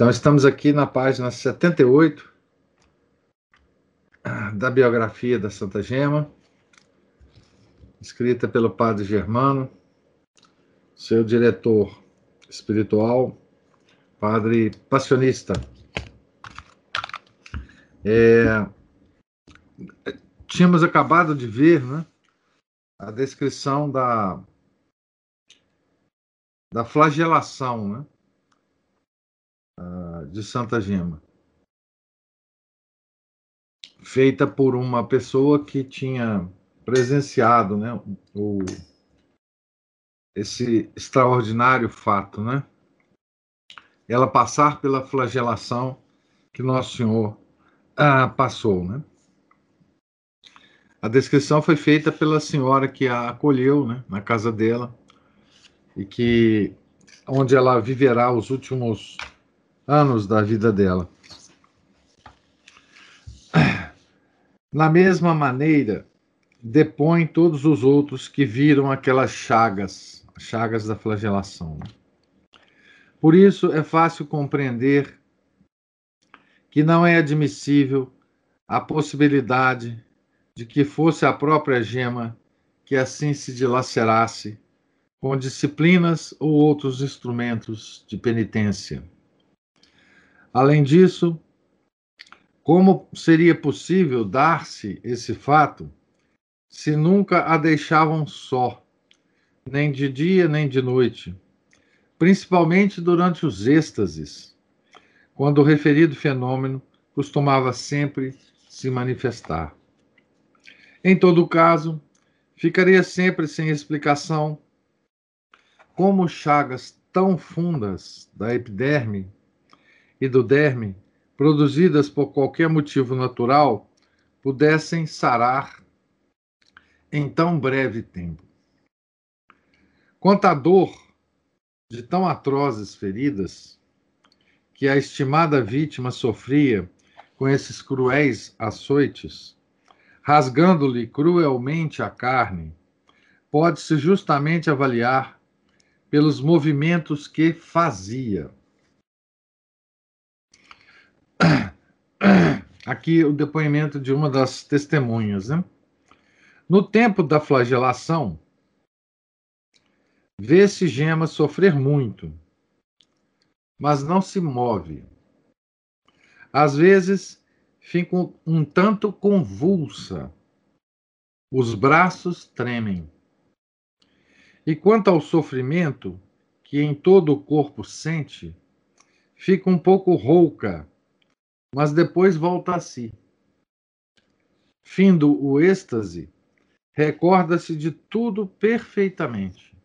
Então, estamos aqui na página 78 da biografia da Santa Gema, escrita pelo padre Germano, seu diretor espiritual, padre passionista. É, tínhamos acabado de ver né, a descrição da, da flagelação, né? De Santa Gema, feita por uma pessoa que tinha presenciado né, o, esse extraordinário fato, né? Ela passar pela flagelação que Nosso Senhor ah, passou, né? A descrição foi feita pela senhora que a acolheu, né, na casa dela e que onde ela viverá os últimos anos da vida dela. Na mesma maneira, depõe todos os outros que viram aquelas chagas, chagas da flagelação. Por isso é fácil compreender que não é admissível a possibilidade de que fosse a própria gema que assim se dilacerasse com disciplinas ou outros instrumentos de penitência. Além disso, como seria possível dar-se esse fato se nunca a deixavam só, nem de dia nem de noite, principalmente durante os êxtases, quando o referido fenômeno costumava sempre se manifestar. Em todo caso, ficaria sempre sem explicação como chagas tão fundas da epiderme e do derme, produzidas por qualquer motivo natural, pudessem sarar em tão breve tempo. Quanto à dor de tão atrozes feridas que a estimada vítima sofria com esses cruéis açoites, rasgando-lhe cruelmente a carne, pode-se justamente avaliar pelos movimentos que fazia. Aqui o depoimento de uma das testemunhas. Né? No tempo da flagelação, vê-se Gema sofrer muito, mas não se move. Às vezes fica um tanto convulsa, os braços tremem. E quanto ao sofrimento que em todo o corpo sente, fica um pouco rouca mas depois volta a si. Findo o êxtase, recorda-se de tudo perfeitamente.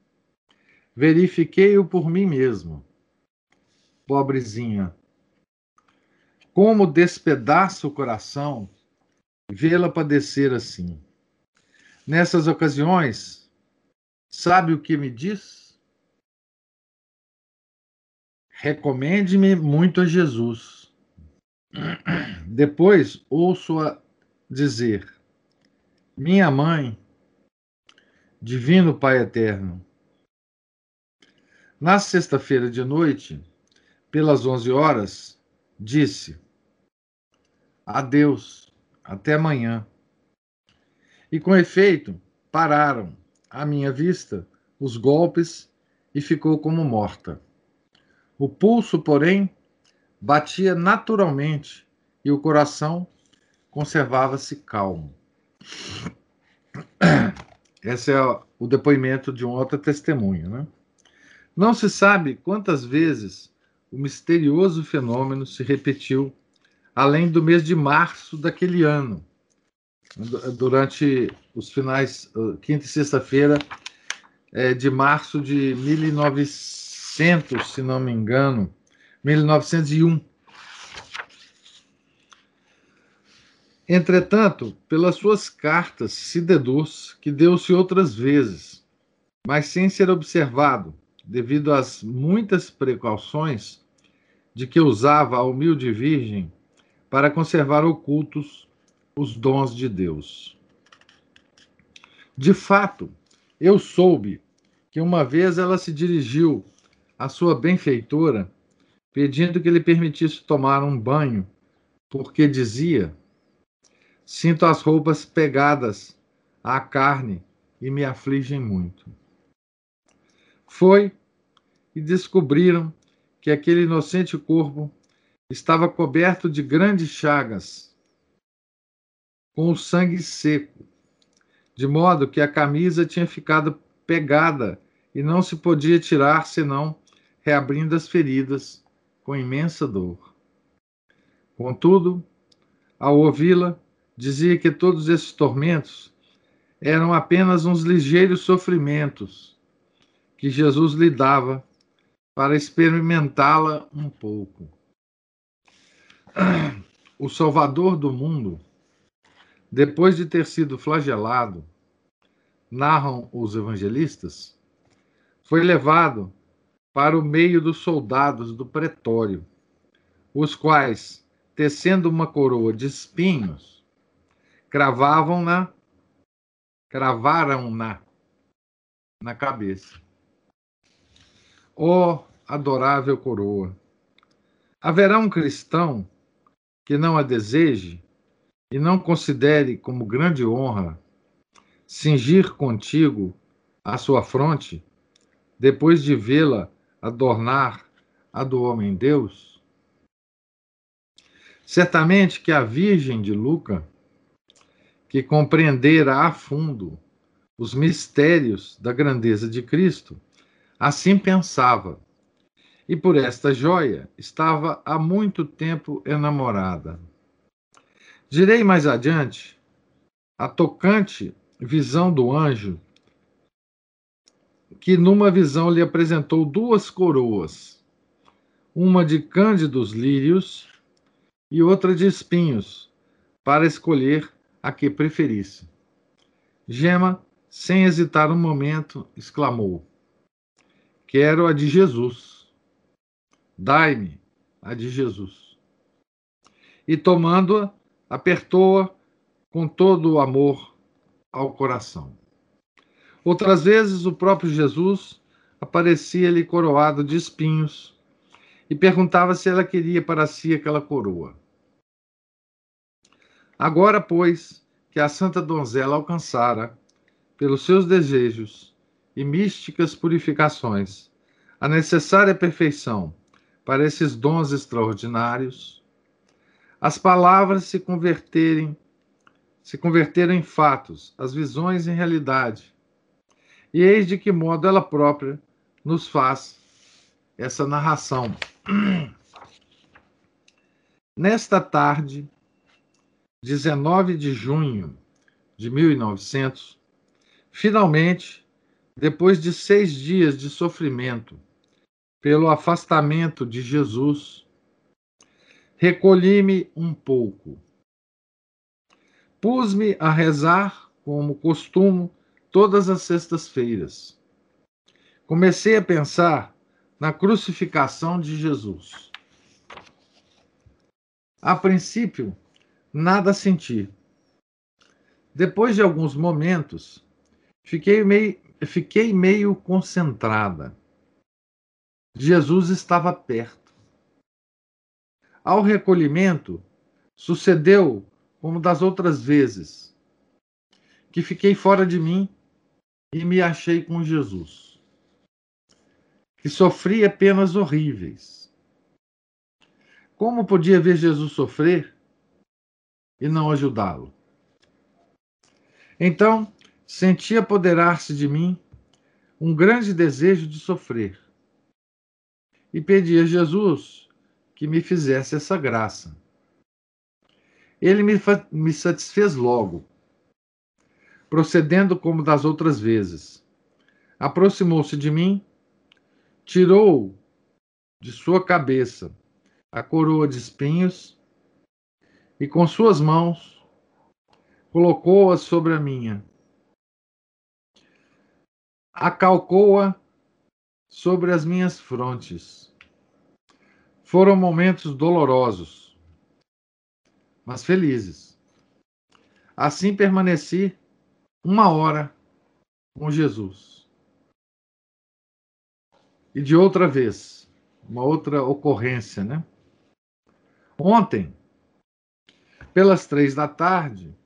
Verifiquei-o por mim mesmo. Pobrezinha. Como despedaça o coração vê-la padecer assim. Nessas ocasiões, sabe o que me diz? Recomende-me muito a Jesus depois ouço-a dizer: Minha mãe, Divino Pai Eterno. Na sexta-feira de noite, pelas onze horas, disse: Adeus, até amanhã. E com efeito, pararam, à minha vista, os golpes e ficou como morta. O pulso, porém, batia naturalmente e o coração conservava-se calmo. Esse é o depoimento de um outro testemunho. Né? Não se sabe quantas vezes o misterioso fenômeno se repetiu além do mês de março daquele ano, durante os finais, quinta e sexta-feira é, de março de 1900, se não me engano, 1901. Entretanto, pelas suas cartas se deduz que deu-se outras vezes, mas sem ser observado, devido às muitas precauções de que usava a humilde Virgem para conservar ocultos os dons de Deus. De fato, eu soube que uma vez ela se dirigiu à sua benfeitora pedindo que lhe permitisse tomar um banho, porque dizia Sinto as roupas pegadas à carne e me afligem muito. Foi e descobriram que aquele inocente corpo estava coberto de grandes chagas, com o sangue seco, de modo que a camisa tinha ficado pegada e não se podia tirar senão reabrindo as feridas com imensa dor. Contudo, ao ouvi-la, dizia que todos esses tormentos eram apenas uns ligeiros sofrimentos que Jesus lhe dava para experimentá-la um pouco. O Salvador do mundo, depois de ter sido flagelado, narram os evangelistas, foi levado para o meio dos soldados do pretório, os quais, tecendo uma coroa de espinhos, cravavam-na, cravaram-na na cabeça. Ó oh, adorável coroa! Haverá um cristão que não a deseje e não considere como grande honra cingir contigo a sua fronte, depois de vê-la adornar a do homem-deus? Certamente que a Virgem de Luca que compreendera a fundo os mistérios da grandeza de Cristo, assim pensava, e por esta joia estava há muito tempo enamorada. Direi mais adiante a tocante visão do anjo, que numa visão lhe apresentou duas coroas, uma de cândidos lírios e outra de espinhos, para escolher a que preferisse. Gema, sem hesitar um momento, exclamou: Quero a de Jesus. Dai-me a de Jesus. E tomando-a, apertou-a com todo o amor ao coração. Outras vezes, o próprio Jesus aparecia-lhe coroado de espinhos e perguntava se ela queria para si aquela coroa. Agora, pois, que a santa donzela alcançara, pelos seus desejos e místicas purificações, a necessária perfeição para esses dons extraordinários, as palavras se converterem se converteram em fatos, as visões em realidade. E eis de que modo ela própria nos faz essa narração. Nesta tarde, 19 de junho de 1900, finalmente, depois de seis dias de sofrimento pelo afastamento de Jesus, recolhi-me um pouco. Pus-me a rezar, como costumo, todas as sextas-feiras. Comecei a pensar na crucificação de Jesus. A princípio, nada senti. Depois de alguns momentos, fiquei meio, fiquei meio concentrada. Jesus estava perto. Ao recolhimento, sucedeu como das outras vezes, que fiquei fora de mim e me achei com Jesus, que sofria penas horríveis. Como podia ver Jesus sofrer e não ajudá-lo. Então, senti apoderar-se de mim um grande desejo de sofrer e pedi a Jesus que me fizesse essa graça. Ele me, me satisfez logo, procedendo como das outras vezes. Aproximou-se de mim, tirou de sua cabeça a coroa de espinhos e com suas mãos colocou-a sobre a minha. Acalcou-a sobre as minhas frontes. Foram momentos dolorosos, mas felizes. Assim permaneci uma hora com Jesus. E de outra vez, uma outra ocorrência, né? Ontem, pelas três da tarde,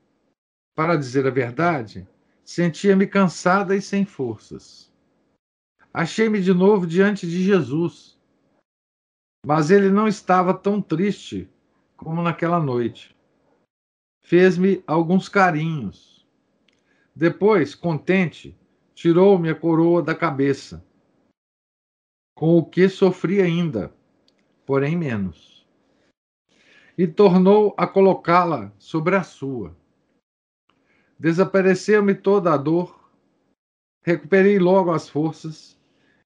para dizer a verdade, sentia-me cansada e sem forças. Achei-me de novo diante de Jesus, mas ele não estava tão triste como naquela noite. Fez-me alguns carinhos. Depois, contente, tirou-me a coroa da cabeça, com o que sofri ainda, porém menos, e tornou a colocá-la sobre a sua. Desapareceu-me toda a dor, recuperei logo as forças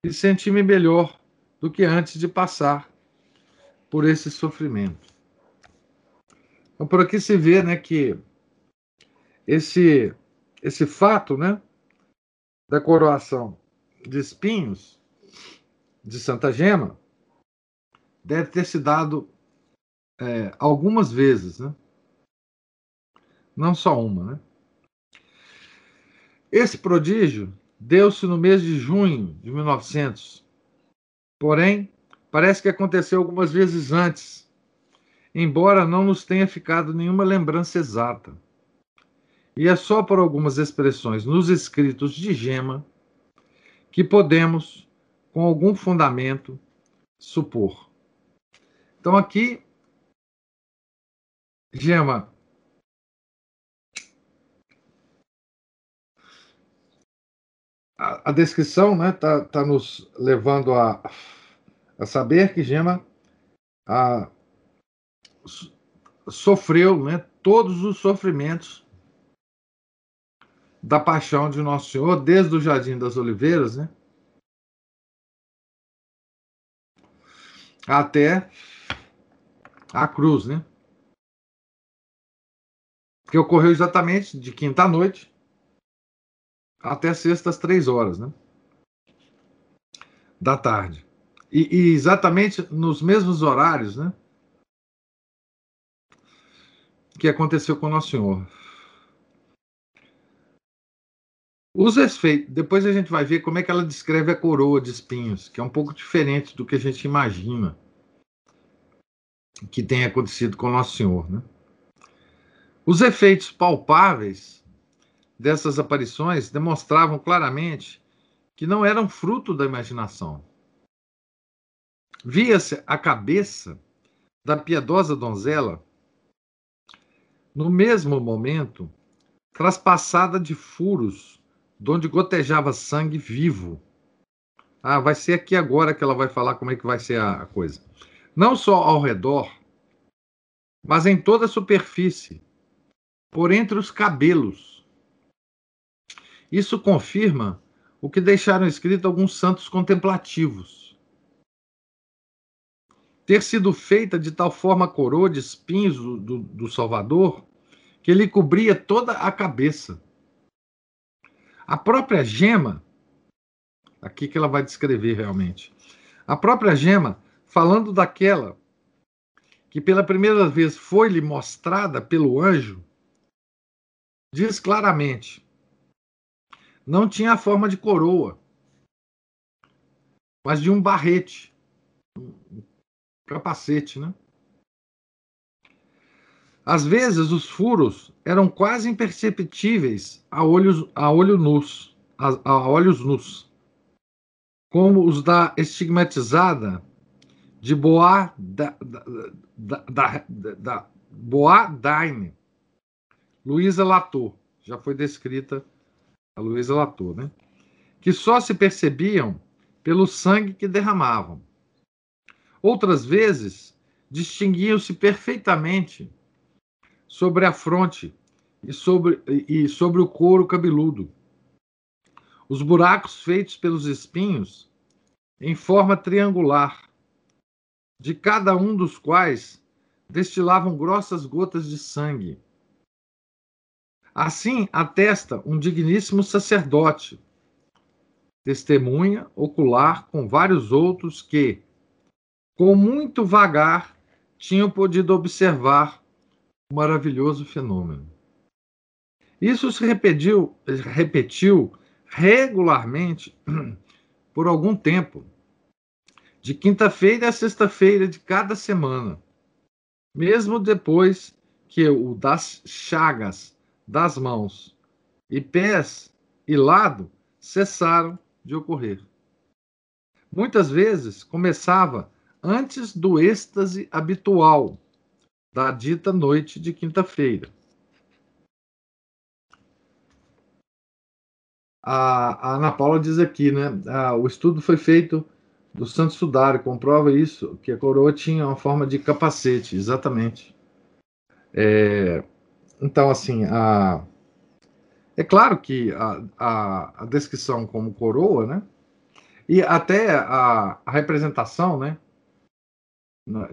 e senti-me melhor do que antes de passar por esse sofrimento. Então, por aqui se vê, né, que esse esse fato, né, da coroação de espinhos de Santa Gema deve ter se dado é, algumas vezes, né? Não só uma, né? Esse prodígio deu-se no mês de junho de 1900. Porém, parece que aconteceu algumas vezes antes, embora não nos tenha ficado nenhuma lembrança exata. E é só por algumas expressões nos escritos de Gema que podemos, com algum fundamento, supor. Então, aqui, Gema a, a descrição está né, tá, tá nos levando a, a saber que Gema a, sofreu né, todos os sofrimentos da paixão de Nosso Senhor, desde o Jardim das Oliveiras, né, até a cruz, né? Que ocorreu exatamente de quinta noite até sexta às três horas, né? Da tarde. E, e exatamente nos mesmos horários, né? Que aconteceu com Nosso Senhor. Os efeitos, depois a gente vai ver como é que ela descreve a coroa de espinhos, que é um pouco diferente do que a gente imagina que tenha acontecido com Nosso Senhor, né? Os efeitos palpáveis dessas aparições demonstravam claramente que não eram fruto da imaginação. Via-se a cabeça da piedosa donzela, no mesmo momento, traspassada de furos, de onde gotejava sangue vivo. Ah, vai ser aqui agora que ela vai falar como é que vai ser a coisa. Não só ao redor, mas em toda a superfície, por entre os cabelos isso confirma o que deixaram escrito alguns santos contemplativos. Ter sido feita de tal forma a coroa de espinhos do, do, do Salvador que ele cobria toda a cabeça. A própria gema, aqui que ela vai descrever realmente, a própria gema, falando daquela que pela primeira vez foi-lhe mostrada pelo anjo, diz claramente: não tinha a forma de coroa, mas de um barrete, um capacete, né? Às vezes os furos eram quase imperceptíveis a olhos, a olho nus, a, a olhos nus, como os da estigmatizada de Boa da, da, da, da Boa Daine, Luísa Latour, já foi descrita a Luísa Latour, né? que só se percebiam pelo sangue que derramavam. Outras vezes, distinguiam-se perfeitamente sobre a fronte e sobre, e sobre o couro cabeludo. Os buracos feitos pelos espinhos em forma triangular, de cada um dos quais destilavam grossas gotas de sangue. Assim atesta um digníssimo sacerdote, testemunha ocular com vários outros que, com muito vagar, tinham podido observar o maravilhoso fenômeno. Isso se repetiu, repetiu regularmente por algum tempo, de quinta-feira a sexta-feira de cada semana, mesmo depois que o das chagas das mãos e pés e lado cessaram de ocorrer. Muitas vezes começava antes do êxtase habitual da dita noite de quinta-feira. A, Ana Paula diz aqui, né? o estudo foi feito do Santo Sudário, comprova isso, que a coroa tinha uma forma de capacete, exatamente. É, então, assim, a, é claro que a, a, a, descrição como coroa, né? E até a, a representação, né?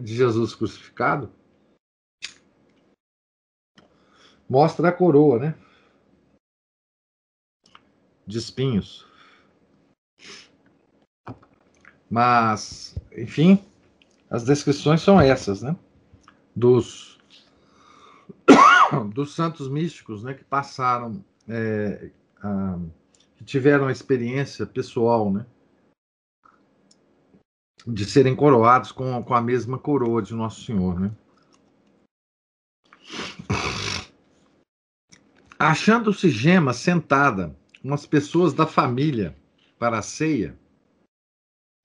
De Jesus crucificado mostra a coroa, né? De espinhos. Mas, enfim, as descrições são essas, né? Dos, dos santos místicos, né? Que passaram é, a, que tiveram a experiência pessoal, né? De serem coroados com, com a mesma coroa de Nosso Senhor, né? Achando-se Gema sentada com as pessoas da família para a ceia,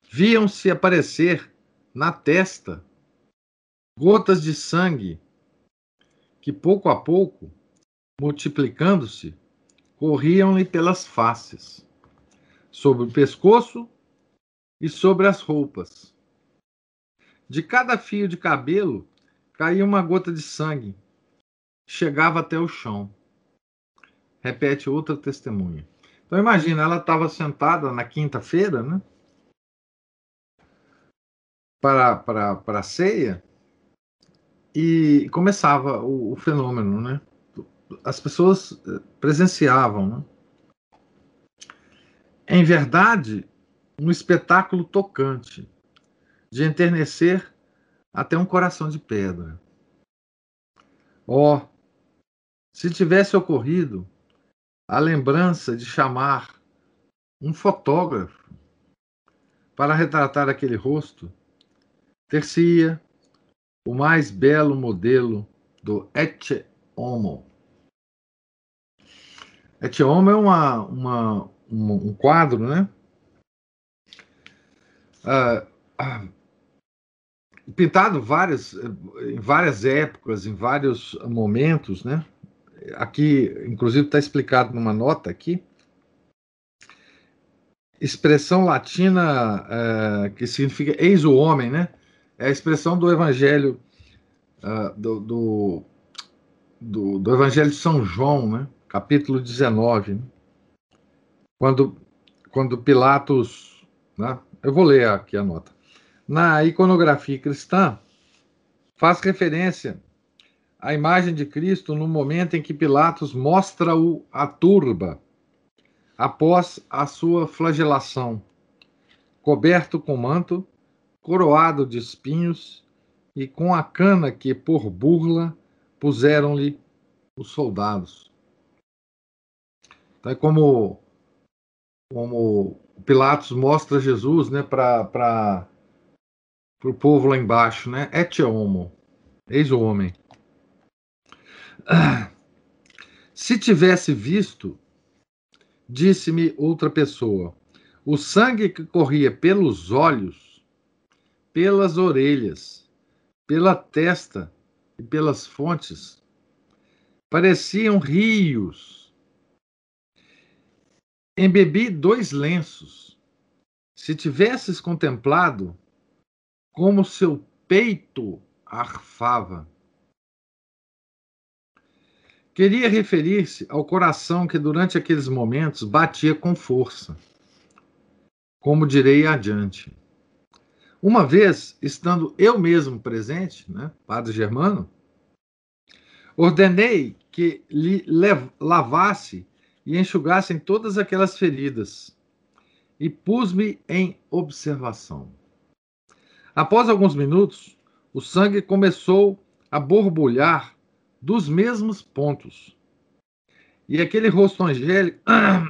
viam-se aparecer na testa gotas de sangue que, pouco a pouco, multiplicando-se, corriam-lhe pelas faces, sobre o pescoço e sobre as roupas. De cada fio de cabelo caía uma gota de sangue, chegava até o chão. Repete outra testemunha. Então imagina, ela estava sentada na quinta-feira, né? Para, para, para a ceia e começava o, o fenômeno, né? as pessoas eh, presenciavam. Né? Em verdade, um espetáculo tocante, de enternecer até um coração de pedra. Oh, se tivesse ocorrido a lembrança de chamar um fotógrafo para retratar aquele rosto, ter-se-ia o mais belo modelo do Ecce Homo Etioma é uma, uma, um quadro, né? Ah, ah, pintado várias, em várias épocas, em vários momentos, né? Aqui, inclusive, está explicado numa nota aqui. Expressão latina uh, que significa eis o homem, né? É a expressão do Evangelho uh, do, do, do, do Evangelho de São João, né? capítulo 19, né? quando, quando Pilatos. Né? Eu vou ler aqui a nota. Na iconografia cristã, faz referência à imagem de Cristo no momento em que Pilatos mostra-o a turba após a sua flagelação, coberto com manto, coroado de espinhos e com a cana que, por burla, puseram-lhe os soldados. Então é como, como Pilatos mostra Jesus né, para o povo lá embaixo, né? Et homo, eis o homem. Se tivesse visto, disse-me outra pessoa, o sangue que corria pelos olhos, pelas orelhas, pela testa e pelas fontes, pareciam rios Embebi dois lenços. Se tivesses contemplado como seu peito arfava. Queria referir-se ao coração que durante aqueles momentos batia com força. Como direi adiante. Uma vez, estando eu mesmo presente, né, Padre Germano, ordenei que lhe lavasse e enxugassem todas aquelas feridas, e pus-me em observação. Após alguns minutos, o sangue começou a borbulhar dos mesmos pontos. E aquele rosto angélico,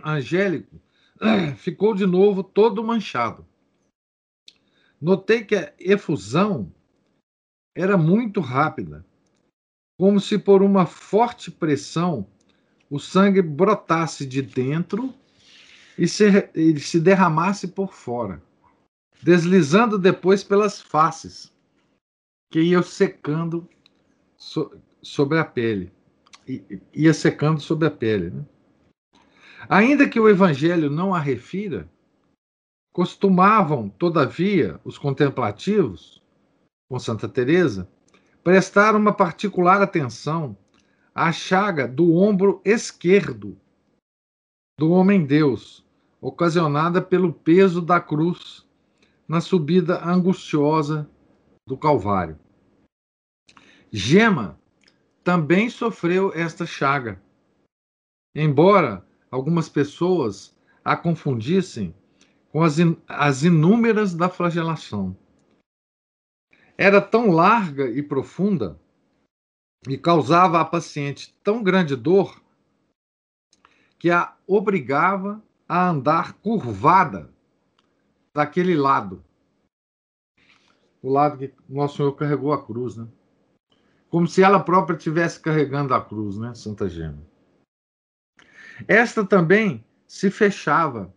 angélico ficou de novo todo manchado. Notei que a efusão era muito rápida, como se por uma forte pressão o sangue brotasse de dentro e se, e se derramasse por fora, deslizando depois pelas faces, que iam secando sobre a pele. Ia secando sobre a pele. Né? Ainda que o Evangelho não a refira, costumavam, todavia, os contemplativos, com Santa Teresa, prestar uma particular atenção à chaga do ombro esquerdo do homem-deus, ocasionada pelo peso da cruz na subida angustiosa do Calvário. Gema também sofreu esta chaga, embora algumas pessoas a confundissem com as, in, as inúmeras da flagelação. Era tão larga e profunda e causava à paciente tão grande dor que a obrigava a andar curvada daquele lado. O lado que Nosso Senhor carregou a cruz, né? Como se ela própria estivesse carregando a cruz, né, Santa Gema? Esta também se fechava,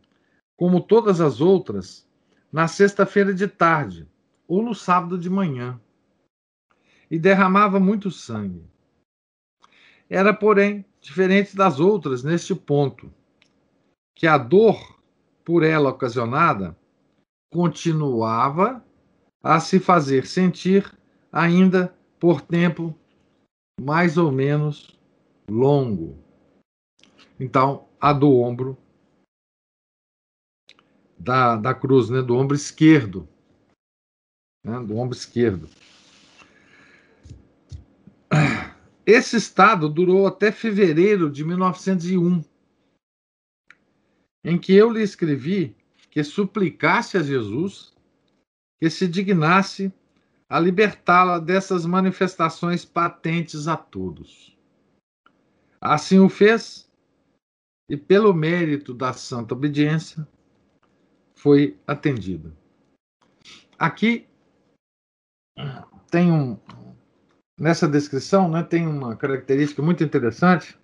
como todas as outras, na sexta-feira de tarde ou no sábado de manhã, e derramava muito sangue. Era, porém, diferente das outras neste ponto, que a dor por ela ocasionada continuava a se fazer sentir ainda por tempo mais ou menos longo. Então, a do ombro da, da cruz, né, do ombro esquerdo, né, do ombro esquerdo. Esse estado durou até fevereiro de 1901, em que eu lhe escrevi que suplicasse a Jesus que se dignasse a libertá-la dessas manifestações patentes a todos. Assim o fez, e pelo mérito da santa obediência, foi atendida. Aqui tem um. Nessa descrição, né, tem uma característica muito interessante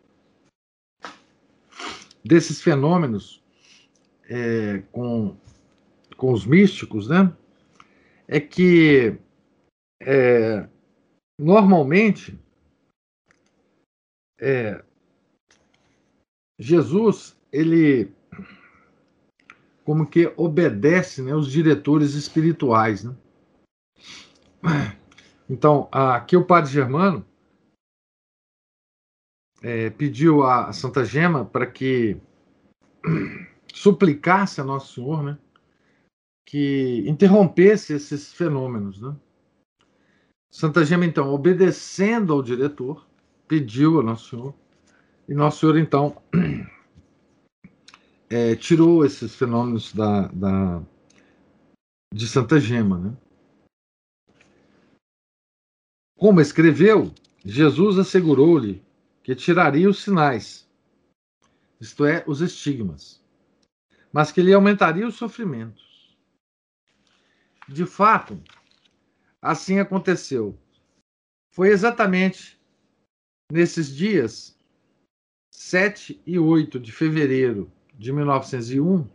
desses fenômenos é, com, com os místicos, né? É que é, normalmente é, Jesus, ele como que obedece né, os diretores espirituais. Né? Então, aqui o padre Germano é, pediu a Santa Gema para que suplicasse a Nosso Senhor né, que interrompesse esses fenômenos. Né? Santa Gema, então, obedecendo ao diretor, pediu a Nosso Senhor e Nosso Senhor, então, é, tirou esses fenômenos da, da, de Santa Gema. Né? Como escreveu, Jesus assegurou-lhe que tiraria os sinais, isto é, os estigmas, mas que lhe aumentaria os sofrimentos. De fato, assim aconteceu. Foi exatamente nesses dias 7 e 8 de fevereiro de 1901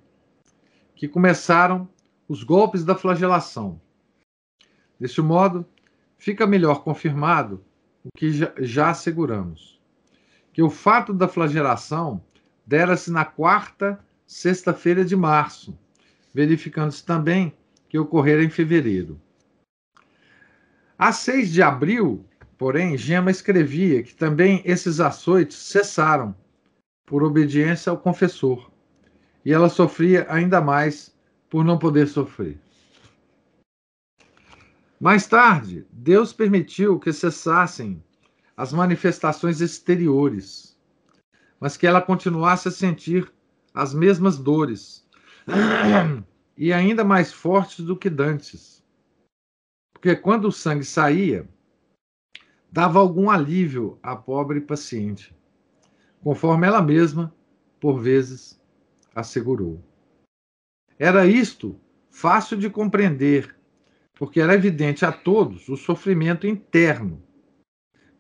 que começaram os golpes da flagelação. Deste modo, fica melhor confirmado o que já, asseguramos: que o fato da flagelação dera-se na quarta sexta-feira de março, verificando-se também que ocorrera em fevereiro. A 6 de abril Porém, Gema escrevia que também esses açoites cessaram por obediência ao confessor, e ela sofria ainda mais por não poder sofrer. Mais tarde, Deus permitiu que cessassem as manifestações exteriores, mas que ela continuasse a sentir as mesmas dores, e ainda mais fortes do que dantes. Porque quando o sangue saía, dava algum alívio à pobre paciente, conforme ela mesma, por vezes, assegurou. Era isto fácil de compreender, porque era evidente a todos o sofrimento interno,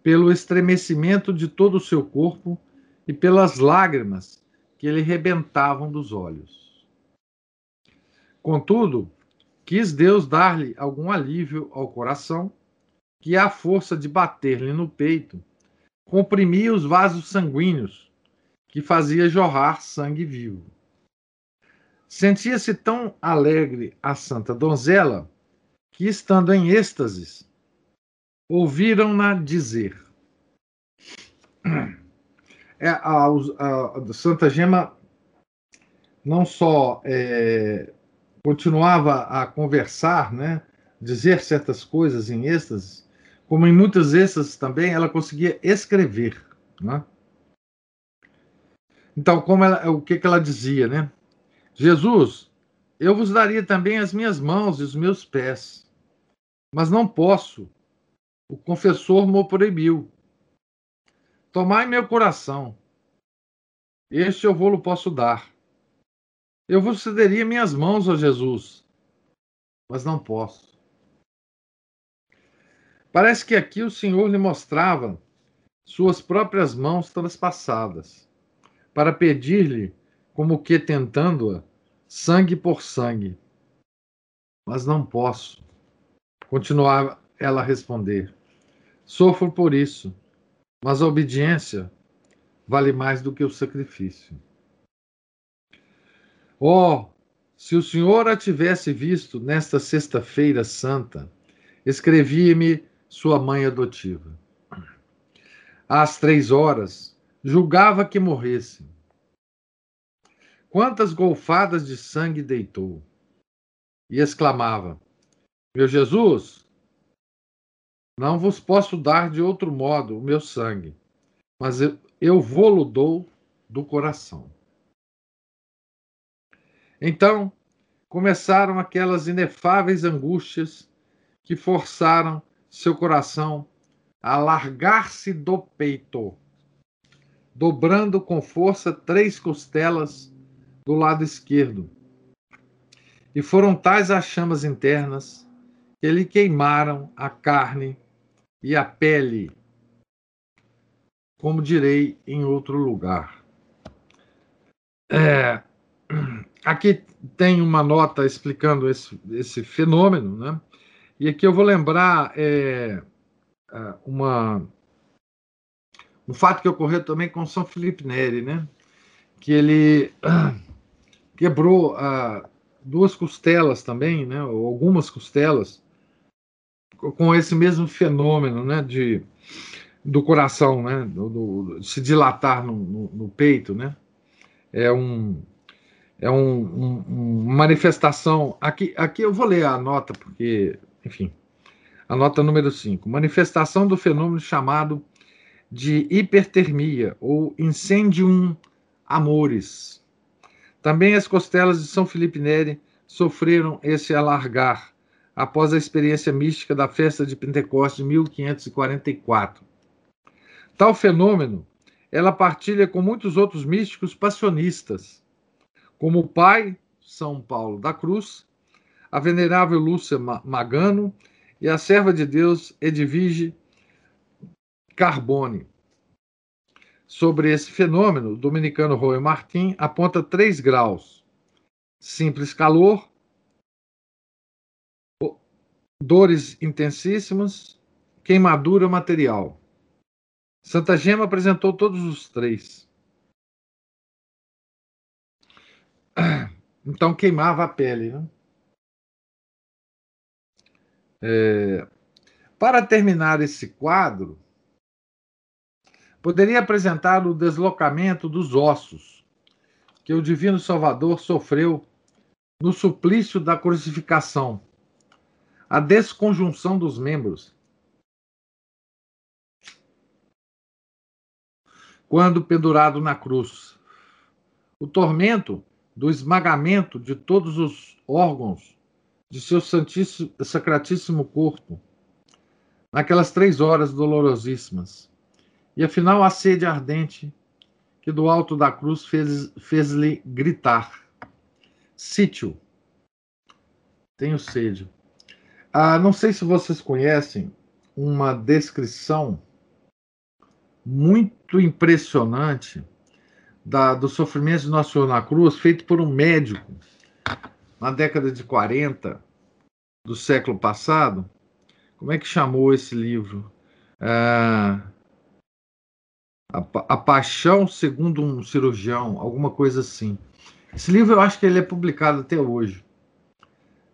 pelo estremecimento de todo o seu corpo e pelas lágrimas que lhe rebentavam dos olhos. Contudo, quis Deus dar-lhe algum alívio ao coração, que à força de bater-lhe no peito, comprimia os vasos sanguíneos, que fazia jorrar sangue vivo. Sentia-se tão alegre a santa donzela que, estando em êxtase, ouviram-na dizer. É, a, a, a, Santa Gema não só é, continuava a conversar, né, dizer certas coisas em êxtase, como em muitas êxtases também ela conseguia escrever. Né? Então, como ela, o que, que ela dizia, né? Jesus, eu vos daria também as minhas mãos e os meus pés, mas não posso. O confessor me proibiu. Tomai meu coração. Este eu vou-lo posso dar. Eu vos cederia minhas mãos, ó Jesus, mas não posso. Parece que aqui o Senhor lhe mostrava suas próprias mãos transpassadas, para pedir-lhe como que tentando-a, sangue por sangue. Mas não posso. Continuava ela a responder. Sofro por isso, mas a obediência vale mais do que o sacrifício. Oh, se o Senhor a tivesse visto nesta sexta-feira santa, escrevia-me sua mãe adotiva. Às três horas, julgava que morresse. Quantas golfadas de sangue deitou! E exclamava: Meu Jesus, não vos posso dar de outro modo o meu sangue, mas eu, eu vou-lo dou do coração. Então começaram aquelas inefáveis angústias que forçaram seu coração a largar-se do peito, dobrando com força três costelas do lado esquerdo. E foram tais as chamas internas que lhe queimaram a carne e a pele, como direi em outro lugar. É, aqui tem uma nota explicando esse, esse fenômeno, né? E aqui eu vou lembrar é, é uma, um fato que ocorreu também com São Felipe Neri, né? Que ele quebrou ah, duas costelas também, né, ou algumas costelas, com esse mesmo fenômeno né, de, do coração, né, do, do se dilatar no, no, no, peito. Né, é um, é um, um, uma manifestação. Aqui, aqui eu vou ler a nota, porque, enfim, a nota número 5. Manifestação do fenômeno chamado de hipertermia ou incendium amores também as costelas de São Felipe Neri sofreram esse alargar após a experiência mística da festa de Pentecostes de 1544. Tal fenômeno ela partilha com muitos outros místicos passionistas, como o pai São Paulo da Cruz, a venerável Lúcia Magano e a serva de Deus Edvige Carbone. Sobre esse fenômeno, o dominicano Roy Martin aponta três graus: simples calor, dores intensíssimas, queimadura material. Santa Gema apresentou todos os três. Então queimava a pele. Né? É... Para terminar esse quadro, poderia apresentar o deslocamento dos ossos que o Divino Salvador sofreu no suplício da crucificação, a desconjunção dos membros. Quando pendurado na cruz, o tormento do esmagamento de todos os órgãos de seu santíssimo, sacratíssimo corpo, naquelas três horas dolorosíssimas, e afinal a sede ardente que do alto da cruz fez-lhe fez gritar: Sítio, tenho sede. Ah, não sei se vocês conhecem uma descrição muito impressionante da, do sofrimento de Nosso Senhor na cruz, feito por um médico na década de 40 do século passado. Como é que chamou esse livro? Ah, a, a Paixão segundo um cirurgião, alguma coisa assim. Esse livro eu acho que ele é publicado até hoje.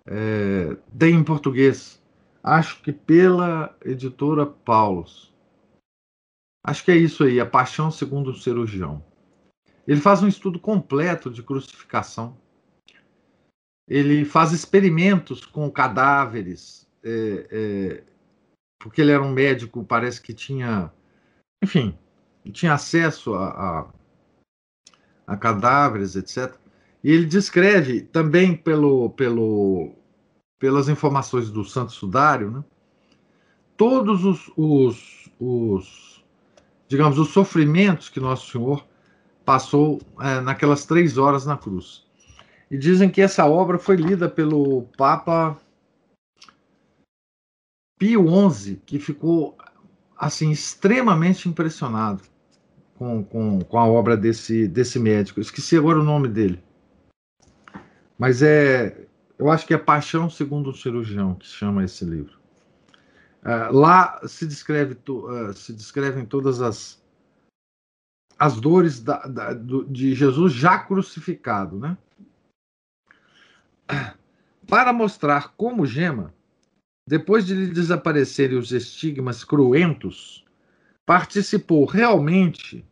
É, tem em português. Acho que pela editora Paulus. Acho que é isso aí, A Paixão segundo um cirurgião. Ele faz um estudo completo de crucificação. Ele faz experimentos com cadáveres, é, é, porque ele era um médico, parece que tinha, enfim, tinha acesso a, a, a cadáveres, etc. E ele descreve também pelo, pelo, pelas informações do Santo Sudário, né, todos os, os, os, digamos, os sofrimentos que Nosso Senhor passou é, naquelas três horas na cruz. E dizem que essa obra foi lida pelo Papa Pio XI, que ficou assim extremamente impressionado com, com, com a obra desse, desse médico. esqueci agora o nome dele. Mas é, eu acho que é Paixão segundo o cirurgião que chama esse livro. Uh, lá se descreve uh, se descrevem todas as as dores da, da, do, de Jesus já crucificado, né? Para mostrar como Gema, depois de lhe desaparecerem os estigmas cruentos, participou realmente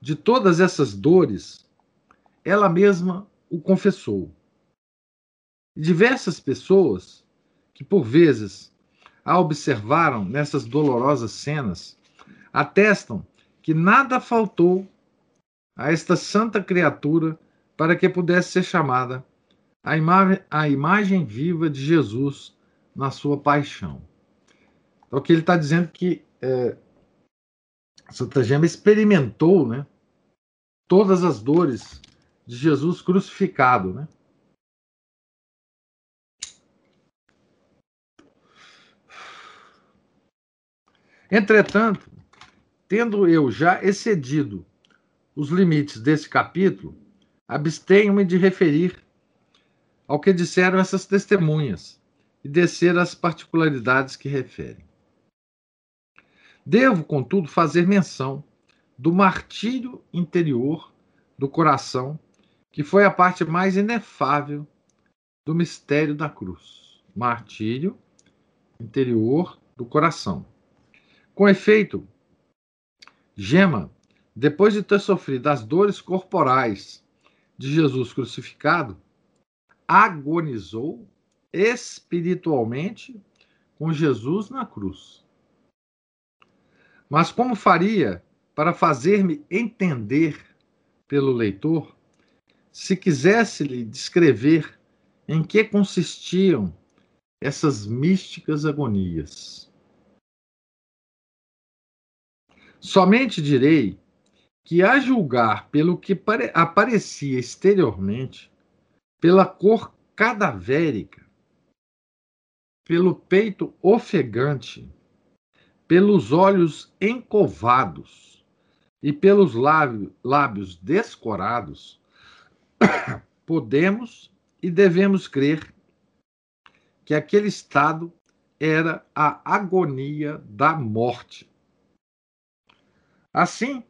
de todas essas dores, ela mesma o confessou. Diversas pessoas que, por vezes, a observaram nessas dolorosas cenas, atestam que nada faltou a esta santa criatura para que pudesse ser chamada a, ima a imagem viva de Jesus na sua paixão. Então, aqui ele está dizendo que é, Santa Gema experimentou né, todas as dores de Jesus crucificado. Né? Entretanto, tendo eu já excedido os limites desse capítulo, abstenho-me de referir ao que disseram essas testemunhas e descer às particularidades que referem. Devo, contudo, fazer menção do martírio interior do coração, que foi a parte mais inefável do mistério da cruz. Martírio interior do coração. Com efeito, Gema, depois de ter sofrido as dores corporais de Jesus crucificado, agonizou espiritualmente com Jesus na cruz. Mas como faria para fazer-me entender pelo leitor, se quisesse lhe descrever em que consistiam essas místicas agonias? Somente direi que, a julgar pelo que aparecia exteriormente, pela cor cadavérica, pelo peito ofegante, pelos olhos encovados e pelos lábios, descorados, podemos e devemos crer que aquele estado era a agonia da morte. Assim,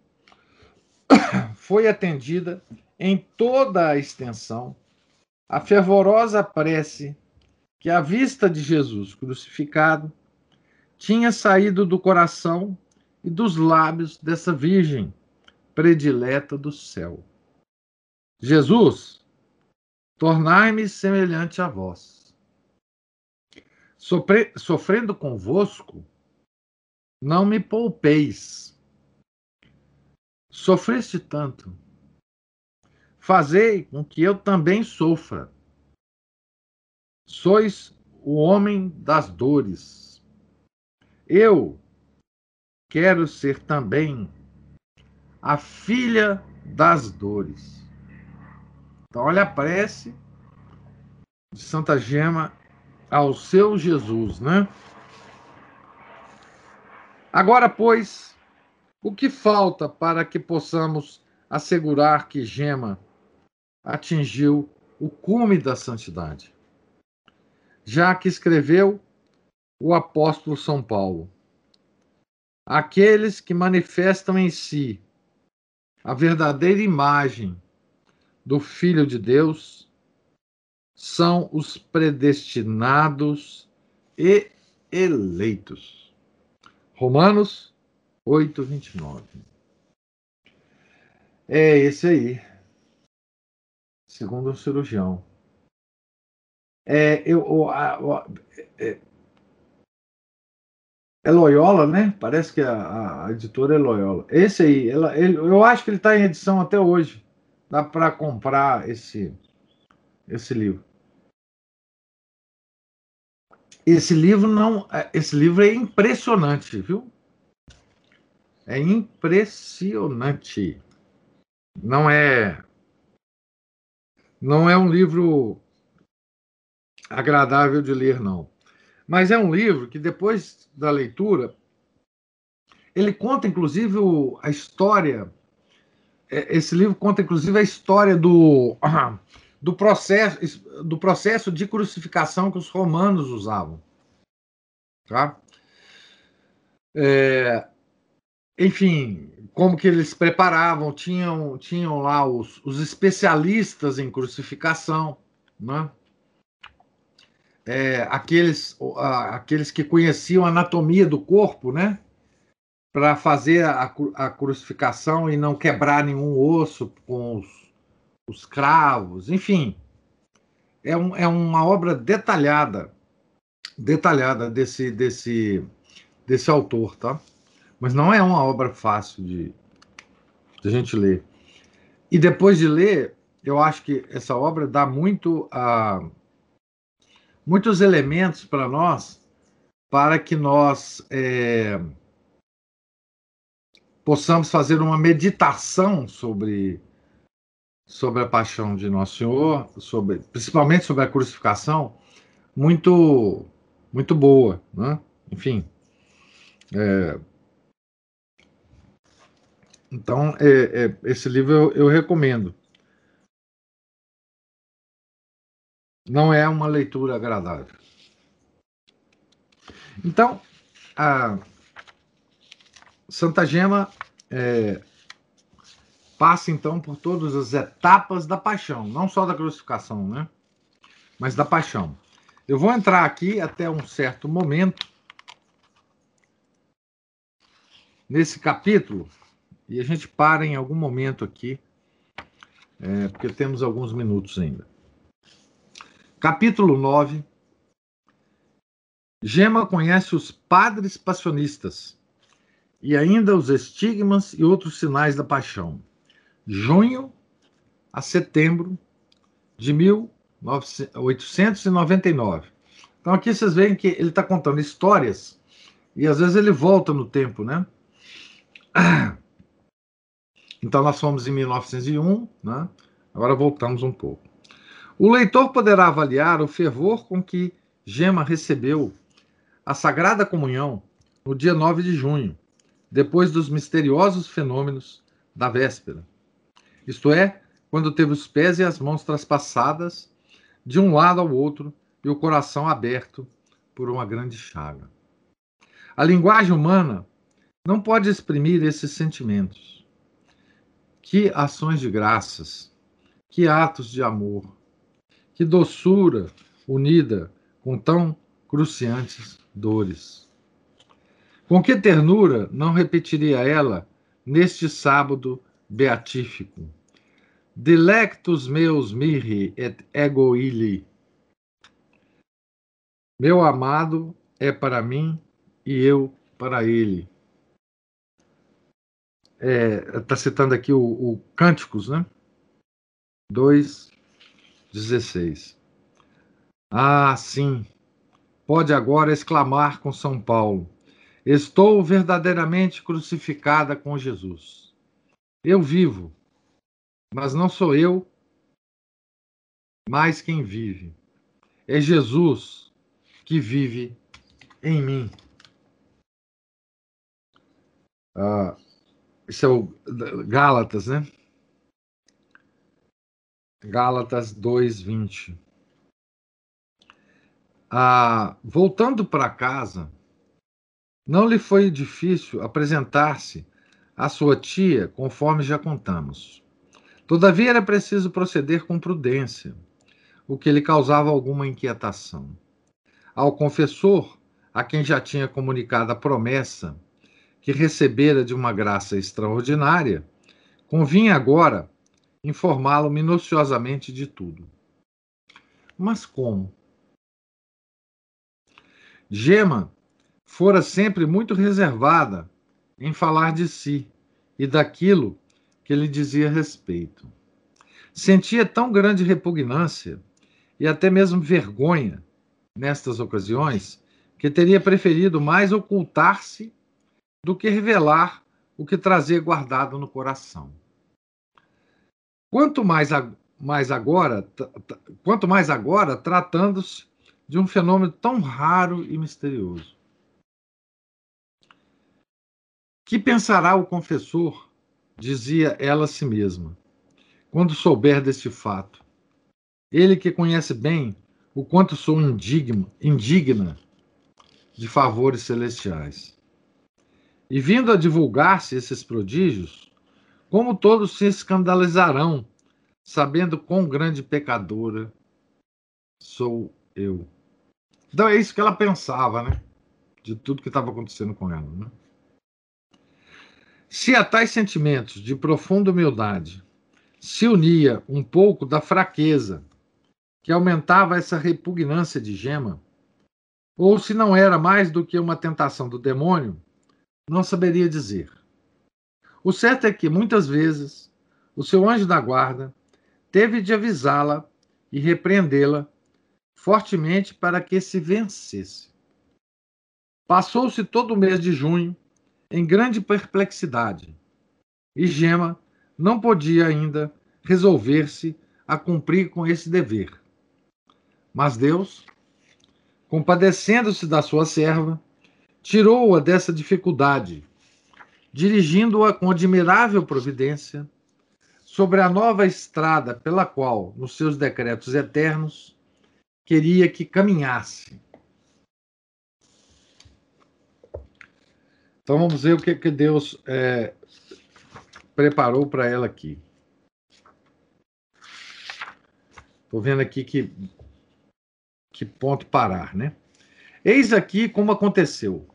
foi atendida em toda a extensão a fervorosa prece que, à vista de Jesus crucificado, tinha saído do coração e dos lábios dessa Virgem predileta do céu. Jesus, tornai-me semelhante a vós. Sofre, sofrendo convosco, não me poupeis. Sofreste tanto. Fazei com que eu também sofra. Sois o homem das dores. Eu quero ser também a filha das dores. Então, olha a prece de Santa Gema ao seu Jesus, né? Agora, pois, o que falta para que possamos assegurar que Gema atingiu o cume da santidade? Já que escreveu o apóstolo São Paulo aqueles que manifestam em si a verdadeira imagem do Filho de Deus são os predestinados e eleitos. Romanos 8, 29. É esse aí, segundo o cirurgião. É, eu, a, a, é, é Loyola, né? Parece que a, a editora é Loyola. Esse aí, ela, ele, eu acho que ele está em edição até hoje. Dá para comprar esse, esse livro. Esse livro não, é, esse livro é impressionante, viu? É impressionante. Não é, não é um livro agradável de ler, não. Mas é um livro que, depois da leitura, ele conta, inclusive, a história. É, esse livro conta, inclusive, a história do, do, processo, do processo de crucificação que os romanos usavam. Tá? É, enfim, como que eles preparavam, tinham, tinham lá os, os especialistas em crucificação, né? é, aqueles, aqueles que conheciam a anatomia do corpo, né? Para fazer a, a, crucificação e não quebrar nenhum osso com os, os cravos, enfim. É, um, é uma obra detalhada, detalhada desse, desse, desse autor, tá? Mas não é uma obra fácil de, de a gente ler. E depois de ler, eu acho que essa obra dá muito a muitos elementos para nós, para que nós é, possamos fazer uma meditação sobre, sobre a paixão de Nosso Senhor, sobre, principalmente sobre a crucificação, muito, muito boa. Né? Enfim. É, então, é, é, esse livro eu, eu recomendo. não é uma leitura agradável. Então, a Santa Gema é, passa então por todas as etapas da paixão, não só da crucificação, né? Mas da paixão. Eu vou entrar aqui até um certo momento nesse capítulo e a gente para em algum momento aqui, é, porque temos alguns minutos ainda. Capítulo 9. Gema conhece os padres passionistas e ainda os estigmas e outros sinais da paixão. Junho a setembro de 1899. Então aqui vocês veem que ele está contando histórias e às vezes ele volta no tempo, né? Então nós fomos em 1901, né? Agora voltamos um pouco. O leitor poderá avaliar o fervor com que Gema recebeu a Sagrada Comunhão no dia 9 de junho, depois dos misteriosos fenômenos da véspera. Isto é, quando teve os pés e as mãos traspassadas de um lado ao outro e o coração aberto por uma grande chaga. A linguagem humana não pode exprimir esses sentimentos. Que ações de graças, que atos de amor, que doçura unida com tão cruciantes dores. Com que ternura não repetiria ela neste sábado beatífico? Delectus meus mirri et ego illi. Meu amado é para mim e eu para ele. Está é, tá citando aqui o, o Cânticos, né? 2,16. Ah, sim. Pode agora exclamar com São Paulo: Estou verdadeiramente crucificada com Jesus. Eu vivo, mas não sou eu, mas quem vive. É Jesus que vive em mim. Ah, isso é o Gálatas, né? Gálatas 2:20. Ah, voltando para casa, não lhe foi difícil apresentar-se à sua tia, conforme já contamos. Todavia era preciso proceder com prudência, o que lhe causava alguma inquietação. Ao confessor, a quem já tinha comunicado a promessa que recebera de uma graça extraordinária, convinha agora informá-lo minuciosamente de tudo. Mas como? Gema fora sempre muito reservada em falar de si e daquilo que lhe dizia respeito. Sentia tão grande repugnância e até mesmo vergonha nestas ocasiões que teria preferido mais ocultar-se do que revelar o que trazia guardado no coração. Quanto mais, mais agora, quanto mais agora, tratando-se de um fenômeno tão raro e misterioso. Que pensará o confessor, dizia ela a si mesma, quando souber deste fato? Ele que conhece bem o quanto sou indigna, indigna de favores celestiais. E vindo a divulgar-se esses prodígios, como todos se escandalizarão, sabendo quão grande pecadora sou eu. Então é isso que ela pensava, né? De tudo que estava acontecendo com ela. Né? Se a tais sentimentos de profunda humildade se unia um pouco da fraqueza que aumentava essa repugnância de Gema, ou se não era mais do que uma tentação do demônio, não saberia dizer. O certo é que, muitas vezes, o seu anjo da guarda teve de avisá-la e repreendê-la fortemente para que se vencesse. Passou-se todo o mês de junho em grande perplexidade, e Gema não podia ainda resolver-se a cumprir com esse dever. Mas Deus, compadecendo-se da sua serva, tirou-a dessa dificuldade, dirigindo-a com admirável providência sobre a nova estrada pela qual, nos seus decretos eternos, queria que caminhasse. Então vamos ver o que, que Deus é, preparou para ela aqui. Estou vendo aqui que, que ponto parar, né? Eis aqui como aconteceu.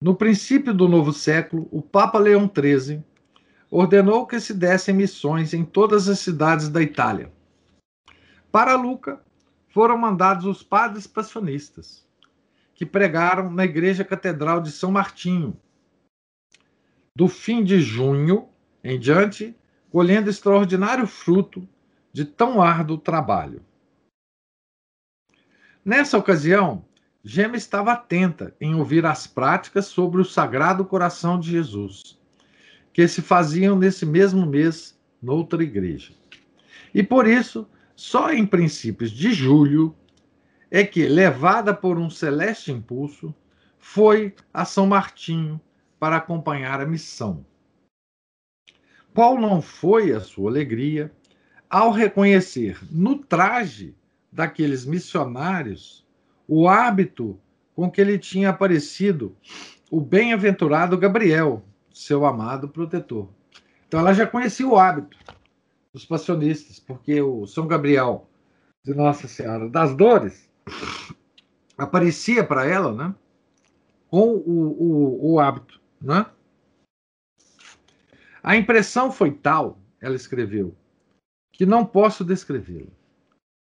No princípio do novo século, o Papa Leão XIII ordenou que se dessem missões em todas as cidades da Itália. Para Luca, foram mandados os padres passionistas, que pregaram na Igreja Catedral de São Martinho, do fim de junho em diante, colhendo extraordinário fruto de tão árduo trabalho. Nessa ocasião, Gema estava atenta em ouvir as práticas sobre o Sagrado Coração de Jesus, que se faziam nesse mesmo mês noutra igreja. E por isso só em princípios de julho é que, levada por um celeste impulso, foi a São Martinho para acompanhar a missão. Qual não foi a sua alegria ao reconhecer no traje daqueles missionários o hábito com que lhe tinha aparecido o bem-aventurado Gabriel, seu amado protetor. Então ela já conhecia o hábito dos passionistas, porque o São Gabriel de Nossa Senhora das Dores aparecia para ela, né, com o, o, o hábito, né? A impressão foi tal, ela escreveu, que não posso descrevê-la.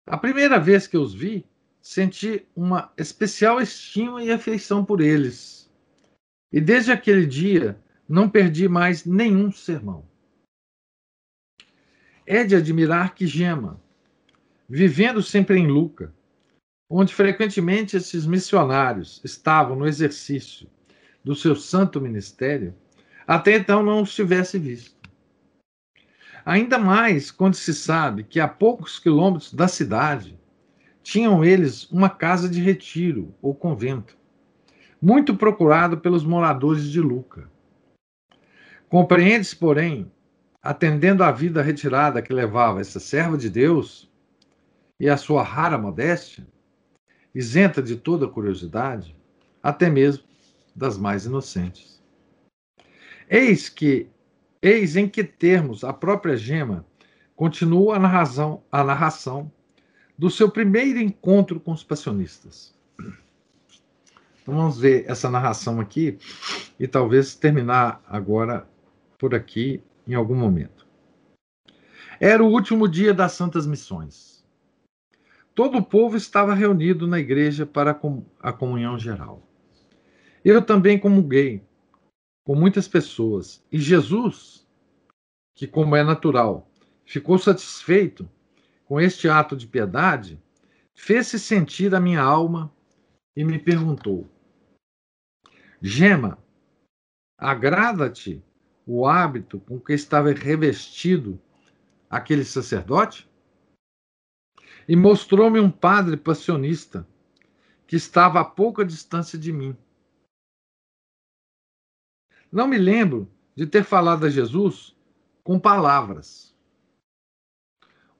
A primeira vez que os vi, senti uma especial estima e afeição por eles. E desde aquele dia não perdi mais nenhum sermão. É de admirar que Gema, vivendo sempre em Luca, onde frequentemente esses missionários estavam no exercício do seu santo ministério, até então não os tivesse visto. Ainda mais quando se sabe que a poucos quilômetros da cidade tinham eles uma casa de retiro ou convento, muito procurado pelos moradores de Luca. Compreende-se, porém, atendendo à vida retirada que levava essa serva de Deus e a sua rara modéstia, isenta de toda curiosidade, até mesmo das mais inocentes. Eis que Eis em que termos a própria Gema continua a narração do seu primeiro encontro com os passionistas. Então vamos ver essa narração aqui e talvez terminar agora por aqui em algum momento. Era o último dia das Santas Missões. Todo o povo estava reunido na igreja para a comunhão geral. Eu também comunguei com muitas pessoas. E Jesus, que, como é natural, ficou satisfeito com este ato de piedade, fez-se sentir a minha alma e me perguntou: Gema, agrada-te o hábito com que estava revestido aquele sacerdote? E mostrou-me um padre passionista que estava a pouca distância de mim não me lembro de ter falado a Jesus com palavras.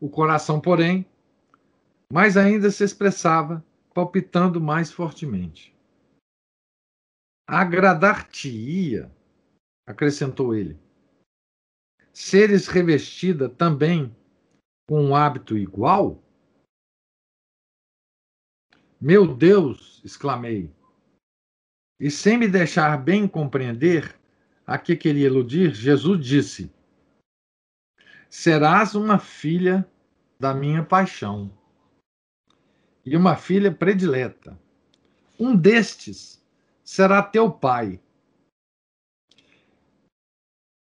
O coração, porém, mais ainda se expressava, palpitando mais fortemente. Agradar-te-ia, acrescentou ele, seres revestida também com um hábito igual? Meu Deus! exclamei, e sem me deixar bem compreender, a que queria iludir, Jesus disse: Serás uma filha da minha paixão e uma filha predileta. Um destes será teu pai.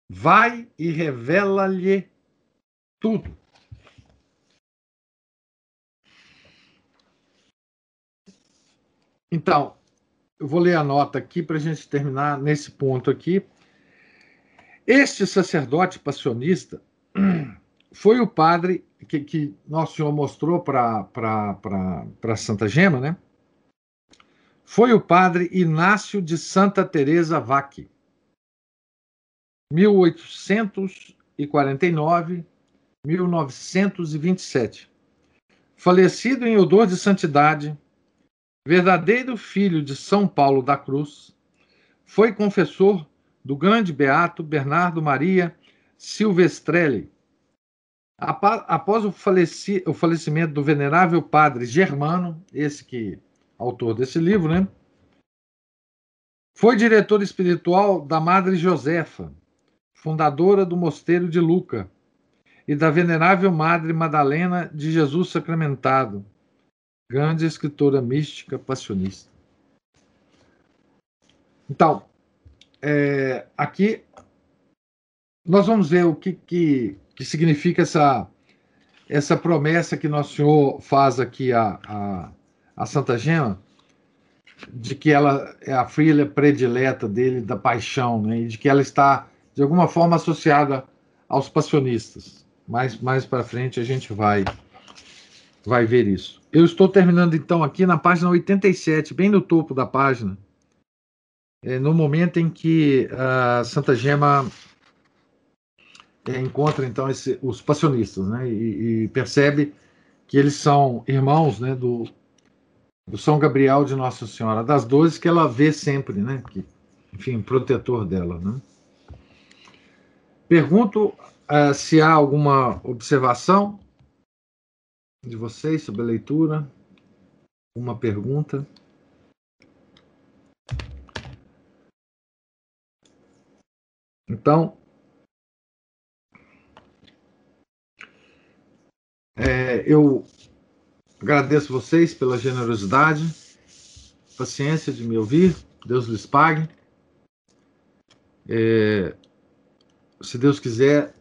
Vai e revela-lhe tudo. Então, eu vou ler a nota aqui para a gente terminar nesse ponto aqui, este sacerdote passionista foi o padre que, que Nosso Senhor mostrou para Santa Gema, né? Foi o padre Inácio de Santa Teresa Vacchi, 1849 1927. Falecido em odor de santidade, verdadeiro filho de São Paulo da Cruz, foi confessor do grande beato Bernardo Maria Silvestrelli. Após o, faleci, o falecimento do venerável padre Germano, esse que autor desse livro, né? Foi diretor espiritual da Madre Josefa, fundadora do Mosteiro de Luca, e da Venerável Madre Madalena de Jesus Sacramentado, grande escritora mística passionista. Então, é, aqui nós vamos ver o que, que, que, significa essa, essa promessa que Nosso Senhor faz aqui a, a, a Santa Gema, de que ela é a filha predileta dele, da paixão, né, e de que ela está, de alguma forma, associada aos passionistas. Mais, mais para frente a gente vai, vai ver isso. Eu estou terminando então aqui na página 87, bem no topo da página é, no momento em que a Santa Gema é, encontra então esse, os passionistas, né, e, e, percebe que eles são irmãos, né, do, do São Gabriel de Nossa Senhora das Dores que ela vê sempre, né, que, enfim, protetor dela, né. Pergunto uh, se há alguma observação de vocês sobre a leitura, uma pergunta. Então, é, eu Agradeço vocês pela generosidade, paciência de me ouvir. Deus lhes pague. É, se Deus quiser,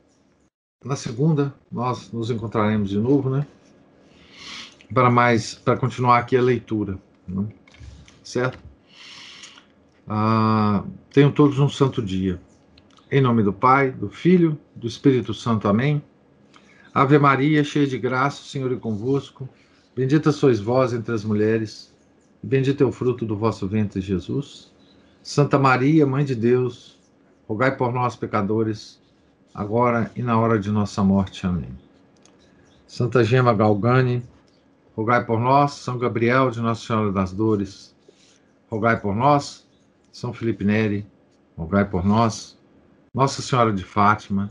na segunda nós nos encontraremos de novo, né? Para mais, para continuar aqui a leitura, né? certo? Ah, tenham todos um santo dia. Em nome do Pai, do Filho, do Espírito Santo. Amém. Ave Maria, cheia de graça, o Senhor é convosco. Bendita sois vós entre as mulheres, e bendito é o fruto do vosso ventre, Jesus. Santa Maria, Mãe de Deus, rogai por nós, pecadores, agora e na hora de nossa morte. Amém. Santa Gema Galgani, rogai por nós. São Gabriel de Nossa Senhora das Dores, rogai por nós. São Felipe Neri, rogai por nós. Nossa Senhora de Fátima,